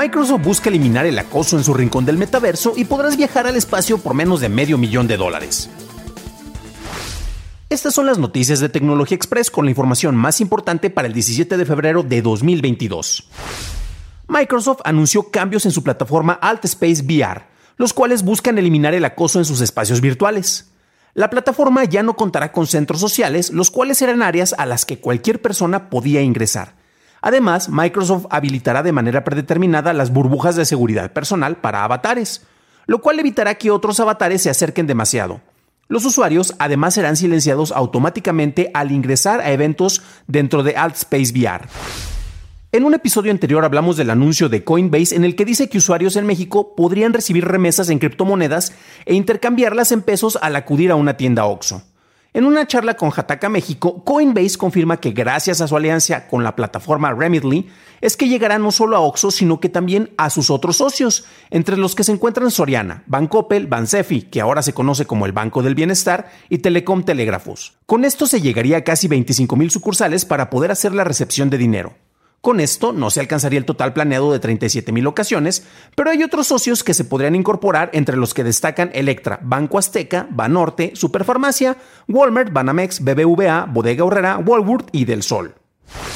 Microsoft busca eliminar el acoso en su rincón del metaverso y podrás viajar al espacio por menos de medio millón de dólares. Estas son las noticias de Tecnología Express con la información más importante para el 17 de febrero de 2022. Microsoft anunció cambios en su plataforma AltSpace VR, los cuales buscan eliminar el acoso en sus espacios virtuales. La plataforma ya no contará con centros sociales, los cuales eran áreas a las que cualquier persona podía ingresar. Además, Microsoft habilitará de manera predeterminada las burbujas de seguridad personal para avatares, lo cual evitará que otros avatares se acerquen demasiado. Los usuarios además serán silenciados automáticamente al ingresar a eventos dentro de AltSpace VR. En un episodio anterior hablamos del anuncio de Coinbase en el que dice que usuarios en México podrían recibir remesas en criptomonedas e intercambiarlas en pesos al acudir a una tienda OXO. En una charla con Hataka México, Coinbase confirma que gracias a su alianza con la plataforma Remitly, es que llegará no solo a Oxxo, sino que también a sus otros socios, entre los que se encuentran Soriana, Bancoppel, Bansefi, que ahora se conoce como el Banco del Bienestar, y Telecom Telégrafos. Con esto se llegaría a casi 25 mil sucursales para poder hacer la recepción de dinero. Con esto no se alcanzaría el total planeado de 37 mil ocasiones, pero hay otros socios que se podrían incorporar entre los que destacan Electra, Banco Azteca, Banorte, Superfarmacia, Walmart, Banamex, BBVA, Bodega Horrera, Walworth y Del Sol.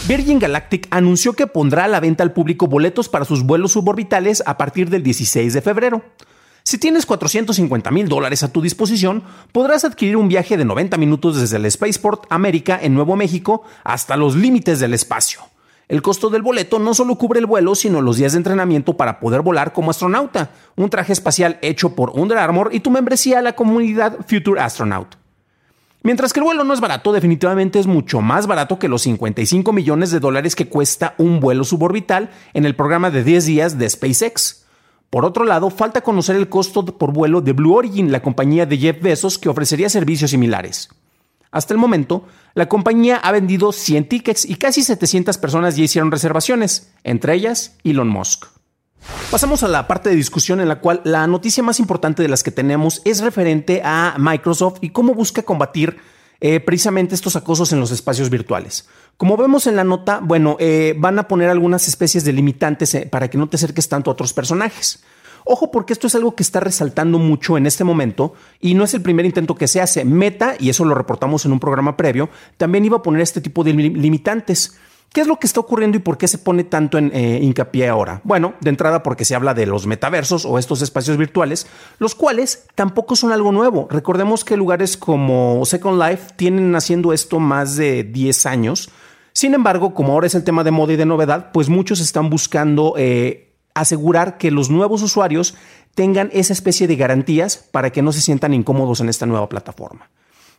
Virgin Galactic anunció que pondrá a la venta al público boletos para sus vuelos suborbitales a partir del 16 de febrero. Si tienes 450 mil dólares a tu disposición, podrás adquirir un viaje de 90 minutos desde el Spaceport América en Nuevo México hasta los límites del espacio. El costo del boleto no solo cubre el vuelo, sino los días de entrenamiento para poder volar como astronauta, un traje espacial hecho por Under Armour y tu membresía a la comunidad Future Astronaut. Mientras que el vuelo no es barato, definitivamente es mucho más barato que los 55 millones de dólares que cuesta un vuelo suborbital en el programa de 10 días de SpaceX. Por otro lado, falta conocer el costo por vuelo de Blue Origin, la compañía de Jeff Bezos que ofrecería servicios similares. Hasta el momento, la compañía ha vendido 100 tickets y casi 700 personas ya hicieron reservaciones, entre ellas Elon Musk. Pasamos a la parte de discusión en la cual la noticia más importante de las que tenemos es referente a Microsoft y cómo busca combatir eh, precisamente estos acosos en los espacios virtuales. Como vemos en la nota, bueno, eh, van a poner algunas especies de limitantes eh, para que no te acerques tanto a otros personajes. Ojo porque esto es algo que está resaltando mucho en este momento y no es el primer intento que se hace. Meta, y eso lo reportamos en un programa previo, también iba a poner este tipo de limitantes. ¿Qué es lo que está ocurriendo y por qué se pone tanto en eh, hincapié ahora? Bueno, de entrada porque se habla de los metaversos o estos espacios virtuales, los cuales tampoco son algo nuevo. Recordemos que lugares como Second Life tienen haciendo esto más de 10 años. Sin embargo, como ahora es el tema de moda y de novedad, pues muchos están buscando eh, asegurar que los nuevos usuarios tengan esa especie de garantías para que no se sientan incómodos en esta nueva plataforma.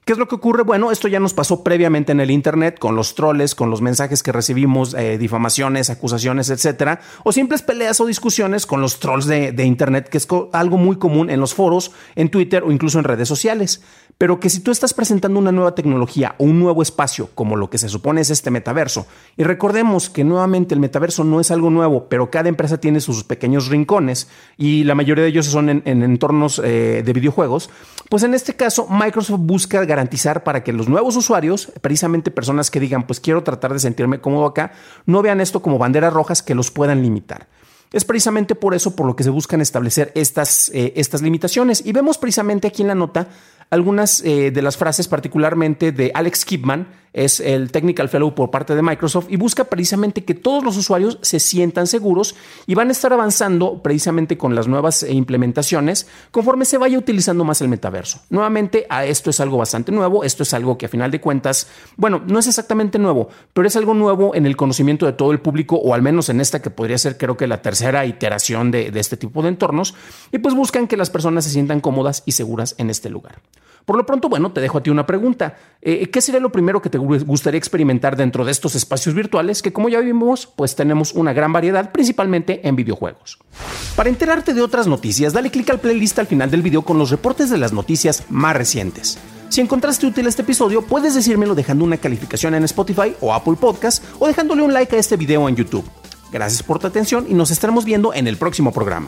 ¿Qué es lo que ocurre? Bueno, esto ya nos pasó previamente en el Internet con los troles, con los mensajes que recibimos, eh, difamaciones, acusaciones, etcétera, o simples peleas o discusiones con los trolls de, Internet, que es algo muy común en los foros, en Twitter o incluso en redes sociales pero que si tú estás presentando una nueva tecnología o un nuevo espacio, como lo que se supone es este metaverso, y recordemos que nuevamente el metaverso no es algo nuevo, pero cada empresa tiene sus pequeños rincones y la mayoría de ellos son en, entornos eh, de videojuegos, pues en este caso Microsoft busca garantizar para que los nuevos usuarios, precisamente personas que digan, pues quiero tratar de sentirme cómodo acá, no vean esto como banderas rojas que los puedan limitar. Es precisamente por eso por lo que se buscan establecer estas, eh, estas limitaciones. Y vemos precisamente aquí en la nota algunas eh, de las frases, particularmente de Alex Kipman, es el Technical Fellow por parte de Microsoft y busca precisamente que todos los usuarios se sientan seguros y van a estar avanzando precisamente con las nuevas eh, implementaciones conforme se vaya utilizando más el metaverso. Nuevamente, a esto es algo bastante nuevo, esto es algo que a final de cuentas, bueno, no es exactamente nuevo, pero es algo nuevo en el conocimiento de todo el público o al menos en esta que podría ser creo que la tercera iteración de, de este tipo de entornos y pues buscan que las personas se sientan cómodas y seguras en este lugar. Por lo pronto, bueno, te dejo a ti una pregunta. Eh, ¿Qué sería lo primero que te gustaría experimentar dentro de estos espacios virtuales que, como ya vimos, pues tenemos una gran variedad, principalmente en videojuegos? Para enterarte de otras noticias, dale clic al playlist al final del video con los reportes de las noticias más recientes. Si encontraste útil este episodio, puedes decírmelo dejando una calificación en Spotify o Apple Podcast o dejándole un like a este video en YouTube. Gracias por tu atención y nos estaremos viendo en el próximo programa.